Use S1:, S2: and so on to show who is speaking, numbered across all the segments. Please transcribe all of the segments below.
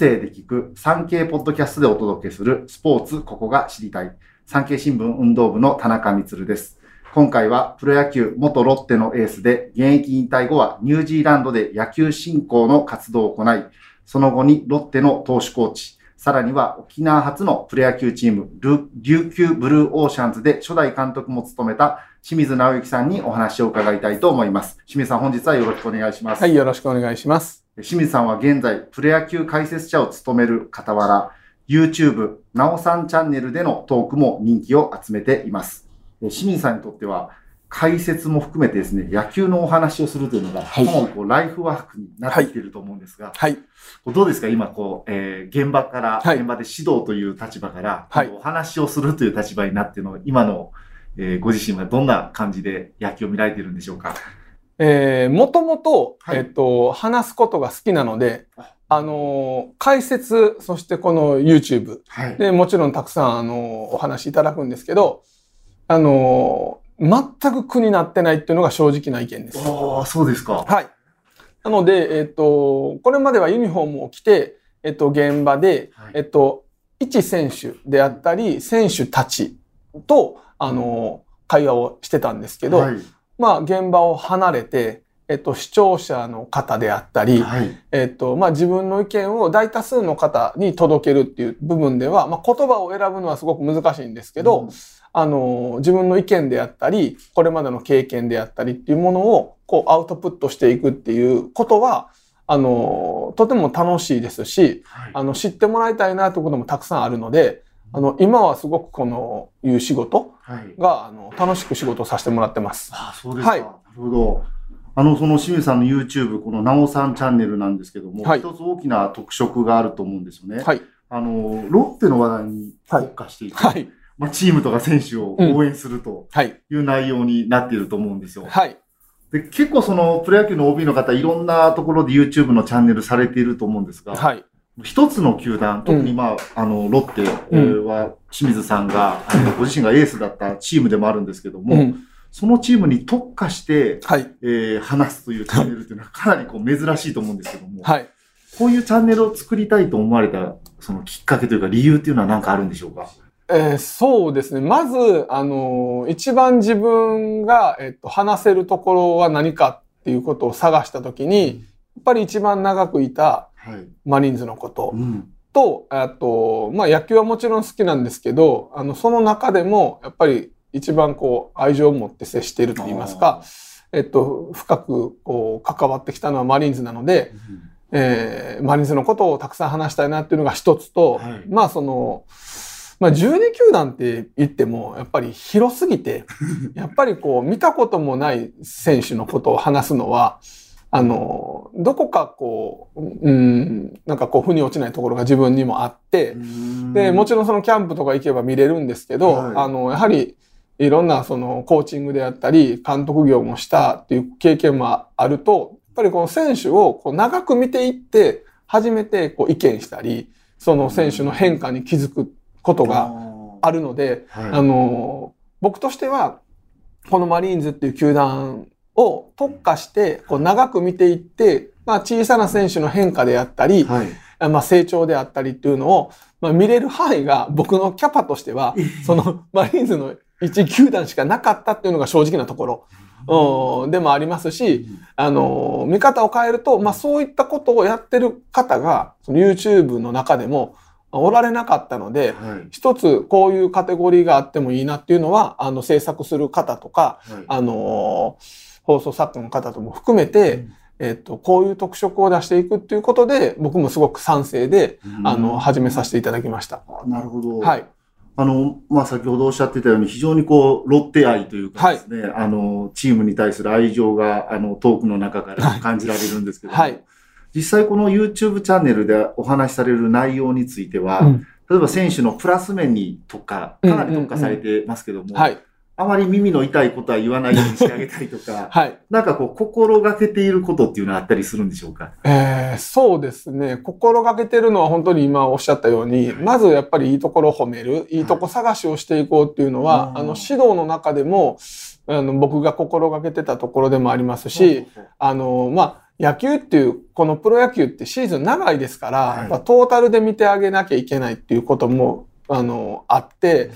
S1: 声で聞く産経ポッドキャストでお届けするスポーツここが知りたい。産経新聞運動部の田中光です。今回はプロ野球元ロッテのエースで現役引退後はニュージーランドで野球振興の活動を行い、その後にロッテの投手コーチ、さらには沖縄初のプロ野球チーム、琉球ブルーオーシャンズで初代監督も務めた清水直之さんにお話を伺いたいと思います。清水さん、本日はよろしくお願いします。
S2: はい、よろしくお願いします。
S1: 清水さんは現在、プロ野球解説者を務める傍ら、YouTube、なおさんチャンネルでのトークも人気を集めています。清水さんにとっては、解説も含めてですね、野球のお話をするというのが、かなりこうライフワークになってきていると思うんですが、はい。どうですか？今、こう、えー、現場から、はい、現場で指導という立場から、はい、お話をするという立場になっての、今の、えー、ご自身はどんな感じで野球を見られているんでしょうか？
S2: えー、もともと、えっ、と、話すことが好きなので、あ。のー、解説、そしてこの YouTube、はい、で、もちろんたくさん、あのー、お話いただくんですけど、あの全く苦になってないっていうのが正直な意見です。
S1: ああ、そうですか。
S2: はい。なので、えっ、と、これまではユニフォームを着て、えっ、と、現場で、はい、えっと、一選手であったり、選手たちと、あの、会話をしてたんですけど、はい、まあ、現場を離れて、えっと、視聴者の方であったり、はい、えっと、まあ、自分の意見を大多数の方に届けるっていう部分では、まあ、言葉を選ぶのはすごく難しいんですけど、うん。あの、自分の意見であったり、これまでの経験であったりっていうものを、こう、アウトプットしていくっていうことは、あの、とても楽しいですし、はい、あの、知ってもらいたいなということもたくさんあるので、あの、今はすごくこの、いう仕事が、はい、あの、楽しく仕事をさせてもらってます。
S1: あそうですか。はい、なるほど。あの、その清水さんの YouTube、このなおさんチャンネルなんですけども、はい、一つ大きな特色があると思うんですよね。はい。あの、ロッテの話題に特化していて、はい、まあ、チームとか選手を応援するという内容になっていると思うんですよ。はい。で、結構そのプロ野球の OB の方、いろんなところで YouTube のチャンネルされていると思うんですが、はい。一つの球団、特にまあ、あの、ロッテは清水さんが、あのご自身がエースだったチームでもあるんですけども、うん、そのチームに特化して、はい、えー、話すというチャンネルっていうのはかなりこう珍しいと思うんですけども、はい。こういうチャンネルを作りたいと思われた、そのきっかけというか理由っていうのは何かあるんでしょうか？
S2: えー、そうですね。まず、あのー、一番自分が、えっと、話せるところは何かっていうことを探したときに、やっぱり一番長くいたマリンズのこと、と、あと、まあ野球はもちろん好きなんですけど、あの、その中でも、やっぱり一番こう、愛情を持って接していると言いますか、えっと、深くこう、関わってきたのはマリンズなので、うん、えー、マリンズのことをたくさん話したいなっていうのが一つと、はい、まあその、まあ、12球団って言っても、やっぱり広すぎて、やっぱりこう、見たこともない選手のことを話すのは、あの、どこかこう、うん、なんかこう、腑に落ちないところが自分にもあって、で、もちろんそのキャンプとか行けば見れるんですけど、はい、あの、やはり、いろんなそのコーチングであったり、監督業もしたっていう経験もあると、やっぱりこの選手をこう長く見ていって、初めてこう意見したり、その選手の変化に気づくことがあるので、はい、あの、僕としては、このマリーンズっていう球団を特化して、こう長く見ていって、まあ小さな選手の変化であったり、はい、まあ成長であったりっていうのを、まあ見れる範囲が僕のキャパとしては、そのマリーンズの1球団しかなかったっていうのが正直なところ。うん、でもありますし、あの、見方を変えると、まあそういったことをやってる方が、その YouTube の中でも、おられなかったので、はい、一つこういうカテゴリーがあってもいいなっていうのは、あの制作する方とか、はい、あの、放送作家の方とも含めて、うん、えっと、こういう特色を出していくっていうことで、僕もすごく賛成で、あの、始めさせていただきました。
S1: なるほど。はい。あの、まあ、先ほどおっしゃってたように、非常にこう、ロッテ愛というかですね、はい、あの、チームに対する愛情が、あの、トークの中から感じられるんですけど、はい、実際この YouTube チャンネルでお話しされる内容については、うん、例えば選手のプラス面にとか、かなり特化されてますけども、あまり耳の痛いことは言わないようにしてあげたりとか、はい、なんかこう、心がけていることっていうのはあったりするんでしょうか？
S2: えー、そうですね。心がけてるのは本当に今おっしゃったように、まずやっぱりいいところを褒める、い。いとこ探しをしていこうっていうのは、はい、あの、指導の中でも、あの、僕が心がけてたところでもありますし、あの、まあ、野球っていう、このプロ野球ってシーズン長いですから、はい、トータルで見てあげなきゃいけないっていうことも、あの、あって、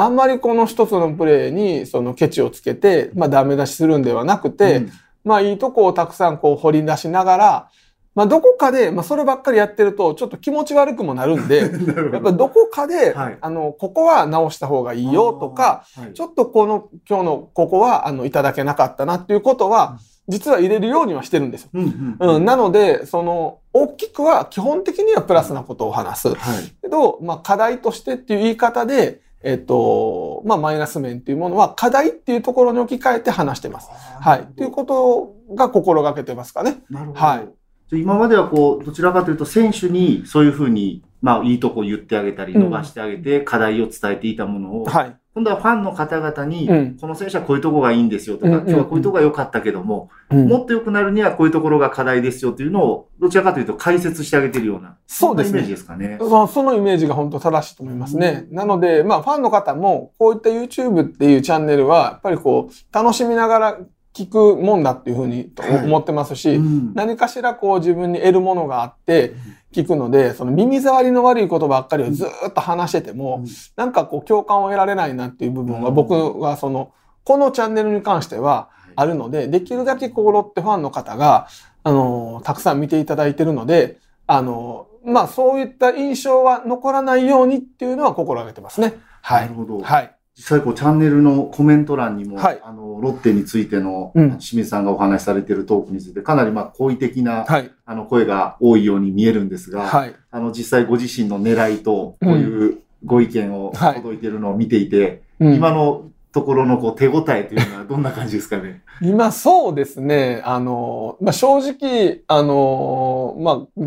S2: あんまりこの一つのプレーにそのケチをつけて、まあダメ出しするんではなくて、うん、まあいいとこをたくさんこう掘り出しながら、まあどこかで、まあそればっかりやってるとちょっと気持ち悪くもなるんで、やっぱどこかで、はい、あの、ここは直した方がいいよとか、はい、ちょっとこの今日のここはあのいただけなかったなっていうことは、実は入れるようにはしてるんですよ。うんうんうん、なので、その、大きくは基本的にはプラスなことを話す。はい、けど、まあ課題としてっていう言い方で、えっと、まあ、マイナス面っていうものは課題っていうところに置き換えて話してます。はい。ということが心がけてますかね。
S1: なるほど。はい。今まではこう、どちらかというと選手にそういうふうに、まあ、いいとこ言ってあげたり、伸ばしてあげて、課題を伝えていたものを、はい。今度はファンの方々に、この選手はこういうとこがいいんですよとか、今日はこういうとこが良かったけども、もっと良くなるにはこういうところが課題ですよというのを、どちらかというと解説してあげてるような、そうですね。イメージですかね。
S2: そのイメージが本当正しいと思いますね。なので、まあファンの方も、こういった YouTube っていうチャンネルは、やっぱりこう、楽しみながら聞くもんだっていうふうに思ってますし、はいうん、何かしらこう自分に得るものがあって、聞くので、その耳障りの悪いことばっかりをずっと話してても、うん、なんかこう共感を得られないなっていう部分が僕はその、このチャンネルに関してはあるので、できるだけこうロッテファンの方が、あの、たくさん見ていただいてるので、あの、まあそういった印象は残らないようにっていうのは心がけてますね。はい。
S1: なるほど。はい。実際こうチャンネルのコメント欄にも、はい、あの、ロッテについての、清水さんがお話しされているトークについて、かなりまあ好意的な、はい、あの、声が多いように見えるんですが、はい、あの、実際ご自身の狙いと、こういうご意見を届いているのを見ていて、うん、今のところのこう手応えというのはどんな感じですかね？
S2: 今そうですね。あの、まあ、正直、あの、まあ、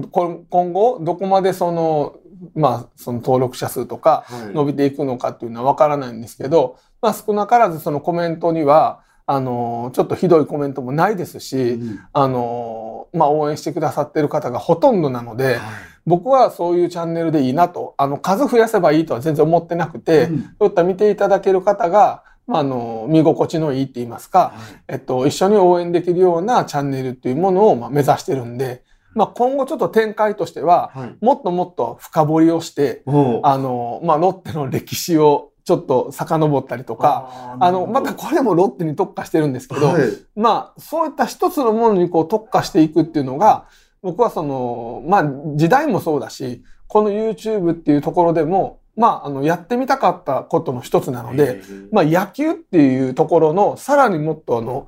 S2: 今後、どこまでその、まあ、その登録者数とか伸びていくのかっていうのはわからないんですけど、まあ、少なからずそのコメントには、あの、ちょっとひどいコメントもないですし、うん、あの、まあ、応援してくださってる方がほとんどなので、はい、僕はそういうチャンネルでいいなと、あの、数増やせばいいとは全然思ってなくて、うん、そういった見ていただける方が、まあ、あの、見心地のいいって言いますか、はい、えっと、一緒に応援できるようなチャンネルっていうものを、まあ、目指してるんで、まあ、今後ちょっと展開としては、はい、もっともっと深掘りをして、あの、まあ、ロッテの歴史をちょっと遡ったりとか、あの、またこれもロッテに特化してるんですけど、はい、まあ、そういった一つのものにこう特化していくっていうのが、僕はその、まあ、時代もそうだし、この YouTube っていうところでも、まあ、あの、やってみたかったことの一つなので、まあ、野球っていうところの、さらにもっとあの、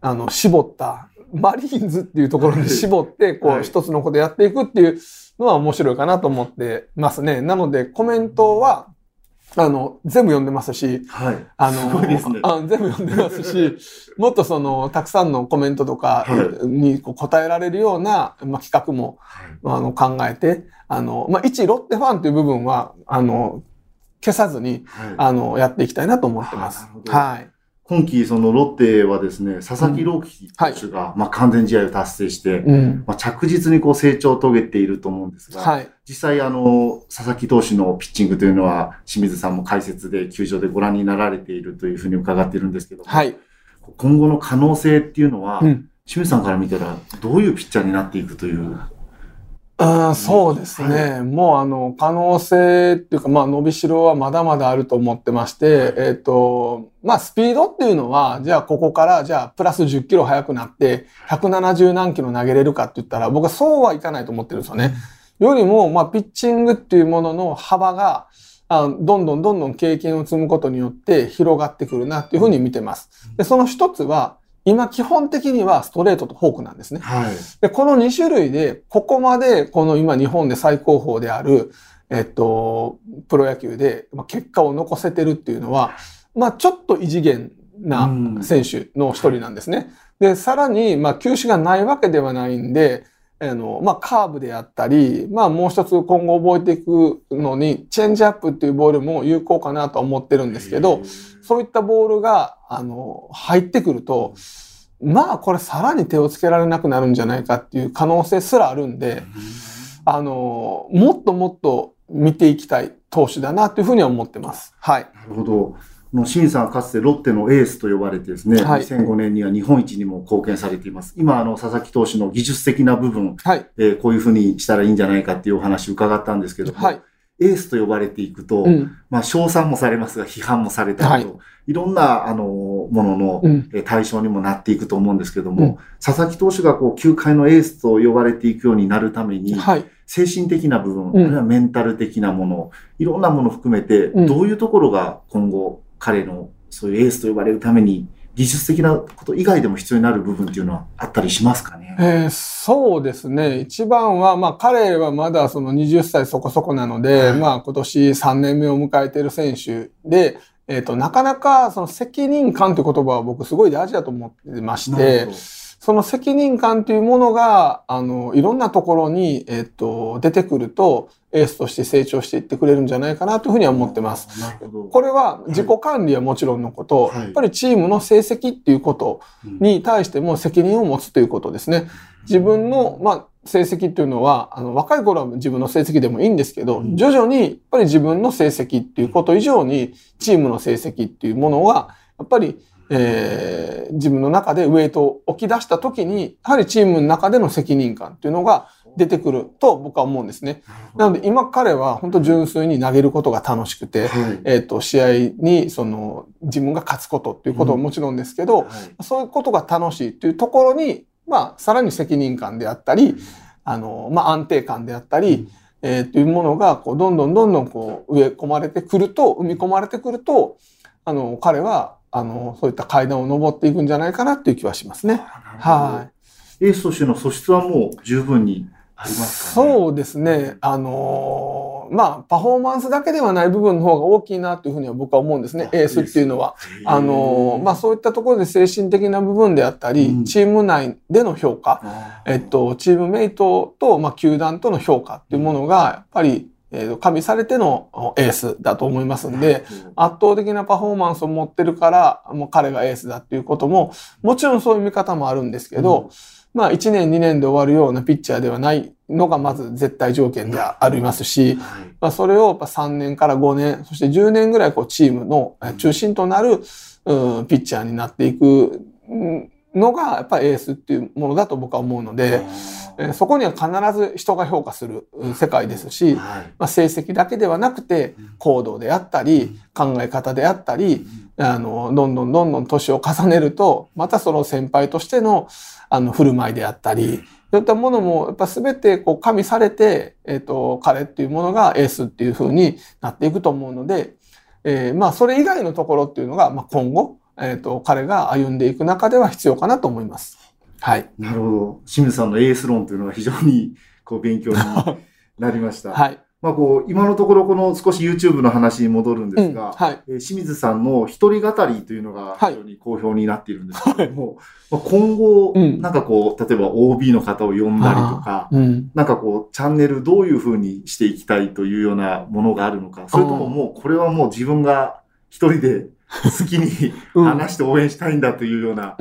S2: あの、絞ったマリーンズっていうところに絞って、こう、一つのことやっていくっていうのは面白いかなと思ってますね。なので、コメントは、あの、全部読んでますし、はい。あの、ね、あ全部読んでますし、もっとその、たくさんのコメントとかに答えられるような、まあ、企画も、はい、あの、考えて、あの、まあ、一ロッテファンという部分は、あの、消さずに、はい、あの、やっていきたいなと思ってます。はい。
S1: 今季、そのロッテはですね、佐々木朗希投手が、まあ完全試合を達成して、まあ着実にこう成長を遂げていると思うんですが、はい、実際あの、佐々木投手のピッチングというのは、清水さんも解説で球場でご覧になられているというふうに伺っているんですけどはい、今後の可能性っていうのは、うん、清水さんから見たら、どういうピッチャーになっていくという
S2: あそうですね。はい、もうあの、可能性っていうか、まあ伸びしろはまだまだあると思ってまして、はい、えっ、ー、と、まあスピードっていうのは、じゃあここからじゃあプラス10キロ速くなって、170何キロ投げれるかって言ったら、僕はそうはいかないと思ってるんですよね。よりも、まあピッチングっていうものの幅が、あどんどんどんどん経験を積むことによって広がってくるなっていうふうに見てます。で、その一つは、今基本的にはストレートとフォークなんですね。はい、でこの2種類で、ここまでこの今日本で最高峰である、えっと、プロ野球で結果を残せてるっていうのは、まあちょっと異次元な選手の一人なんですね。で、さらに、まあ球種がないわけではないんで、あの、まあ、カーブであったり、まあ、もう一つ今後覚えていくのに、チェンジアップっていうボールも有効かなと思ってるんですけど、そういったボールが、あの、入ってくると、まあ、これさらに手をつけられなくなるんじゃないかっていう可能性すらあるんで、あの、もっともっと見ていきたい。投手だなというふうには思ってます。はい。
S1: なるほど。の清水さんはかつてロッテのエースと呼ばれてですね、はい、2005年には日本一にも貢献されています。今、あの、佐々木投手の技術的な部分、はい、えー、こういうふうにしたらいいんじゃないかっていうお話を伺ったんですけども、はい、エースと呼ばれていくと、うん、まあ、賞賛もされますが、批判もされたりと、はい、いろんな、あの、ものの、対象にもなっていくと思うんですけども、うん、佐々木投手がこう、球界のエースと呼ばれていくようになるために、はい、精神的な部分、あるいはメンタル的なもの、いろんなものを含めて、どういうところが今後、彼のそういうエースと呼ばれるために、技術的なこと以外でも必要になる部分っていうのはあったりしますかね？
S2: えー、そうですね。一番は、まあ彼はまだその20歳そこそこなので、はい、まあ今年3年目を迎えている選手で、えっ、ー、と、なかなかその責任感という言葉は僕すごい大事だと思ってまして、その責任感というものが、あの、いろんなところに、えっ、ー、と、出てくると、エースとして成長していってくれるんじゃないかなというふうには思ってます。これは自己管理はもちろんのこと、はい、やっぱりチームの成績っていうことに対しても責任を持つということですね。自分の、まあ、成績っていうのは、あの、若い頃は自分の成績でもいいんですけど、徐々にやっぱり自分の成績っていうこと以上に、チームの成績っていうものは、やっぱり、えー、自分の中でウェイトを置き出した時に、やはりチームの中での責任感っていうのが出てくると僕は思うんですね。なので今彼は本当純粋に投げることが楽しくて、はい、えっ、と、試合にその自分が勝つことっていうことももちろんですけど、うんはい、そういうことが楽しいっていうところに、まあ、さらに責任感であったり、あの、まあ、安定感であったり、えー、というものが、こう、どんどんどんどんこう、植え込まれてくると、生み込まれてくると、あの、彼は、あの、そういった階段を登っていくんじゃないかなっていう気はしますね。は
S1: い。エースとしての素質はもう十分にあります
S2: か、ね、そうですね。あのー、まあ、パフォーマンスだけではない部分の方が大きいなというふうには僕は思うんですね。エースっていうのは。あのー、まあ、そういったところで精神的な部分であったり、うん、チーム内での評価、えっと、チームメイトと、まあ、球団との評価っていうものが、やっぱり、えー、加味されてのエースだと思いますんで、圧倒的なパフォーマンスを持ってるから、もう彼がエースだっていうことも、もちろんそういう見方もあるんですけど、うん。まあ1年2年で終わるようなピッチャーではないのがまず絶対条件でありますし、まあそれを3年から5年、そして10年ぐらいこうチームの中心となる、うん、ピッチャーになっていくのがやっぱりエースっていうものだと僕は思うので、そこには必ず人が評価する世界ですし、まあ、成績だけではなくて行動であったり考え方であったりあのどんどんどんどん年を重ねるとまたその先輩としてのあの振る舞いであったりそういったものもやっぱ全てこう加味されて、えっ、と彼っていうものがエースっていうふうになっていくと思うので、えー、まあそれ以外のところっていうのが、まあ、今後えっ、ー、と、彼が歩んでいく中では必要かなと思います。はい。
S1: なるほど。清水さんのエース論というのは非常に こう勉強に なりました。はい。まあこう、今のところこの少し YouTube の話に戻るんですが、うん、はい、えー、清水さんの一人語りというのが非常に好評になっているんですけども、はい、まあ、今後、なんかこう、例えば OB の方を呼んだりとか、うん、なんかこう、チャンネルどういうふうにしていきたいというようなものがあるのか、それとももうこれはもう自分が一人で好きに話して応援したいんだというような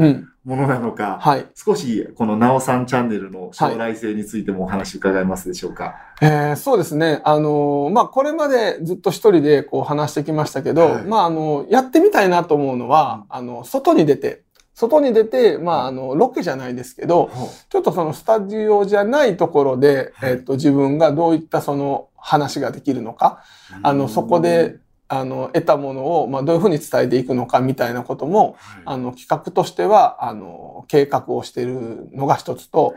S1: ものなのか、うんはい、少しこのなおさんチャンネルの将来性についてもお話伺えますでしょうか？
S2: はい、えー、そうですね。あのー、まあ、これまでずっと一人でこう話してきましたけど、はい、まあ、あの、やってみたいなと思うのは、あの、外に出て、外に出て、まあ、あの、ロケじゃないですけど、ちょっとそのスタジオじゃないところで、えっと、自分がどういったその話ができるのか、あの、そこであの、得たものを、まあ、どういうふうに伝えていくのかみたいなことも、はい、あの、企画としては、あの、計画をしているのが一つと、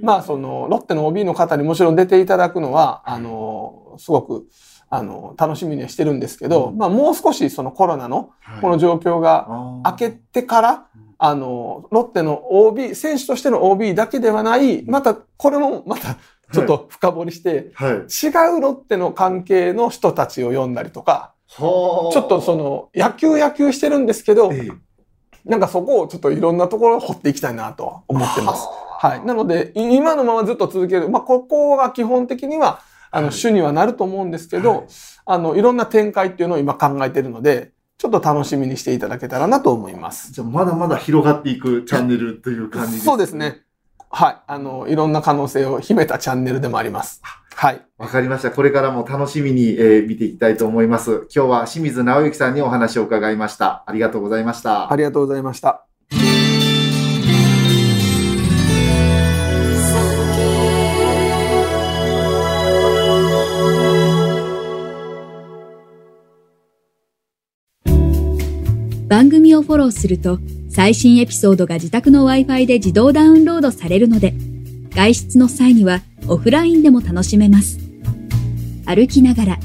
S2: まあ、その、ロッテの OB の方にもちろん出ていただくのは、あの、すごく、あの、楽しみにしてるんですけど、うん、まあ、もう少しそのコロナの、この状況が明けてから、はい、あの、ロッテの OB、選手としての OB だけではない、また、これもまた、ちょっと深掘りして、はい、違うロッテの関係の人たちを呼んだりとか、ちょっとその、野球野球してるんですけど、ええ、なんかそこをちょっといろんなところを掘っていきたいなと思ってます。はい。なので、今のままずっと続ける。まあ、ここが基本的には、あの、主にはなると思うんですけど、はい、あの、いろんな展開っていうのを今考えてるので、ちょっと楽しみにしていただけたらなと思います。
S1: じゃあ、まだまだ広がっていくチャンネルという感じです
S2: そうですね。はい。あの、いろんな可能性を秘めたチャンネルでもあります。はい。
S1: わかりました。これからも楽しみに、えー、見ていきたいと思います。今日は清水直之さんにお話を伺いました。ありがとうございました。
S2: ありがとうございました。
S3: 番組をフォローすると最新エピソードが自宅の Wi-Fi で自動ダウンロードされるので外出の際にはオフラインでも楽しめます。歩きながら、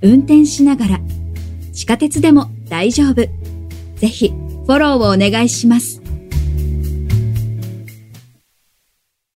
S3: 運転しながら、地下鉄でも大丈夫。ぜひフォローをお願いします。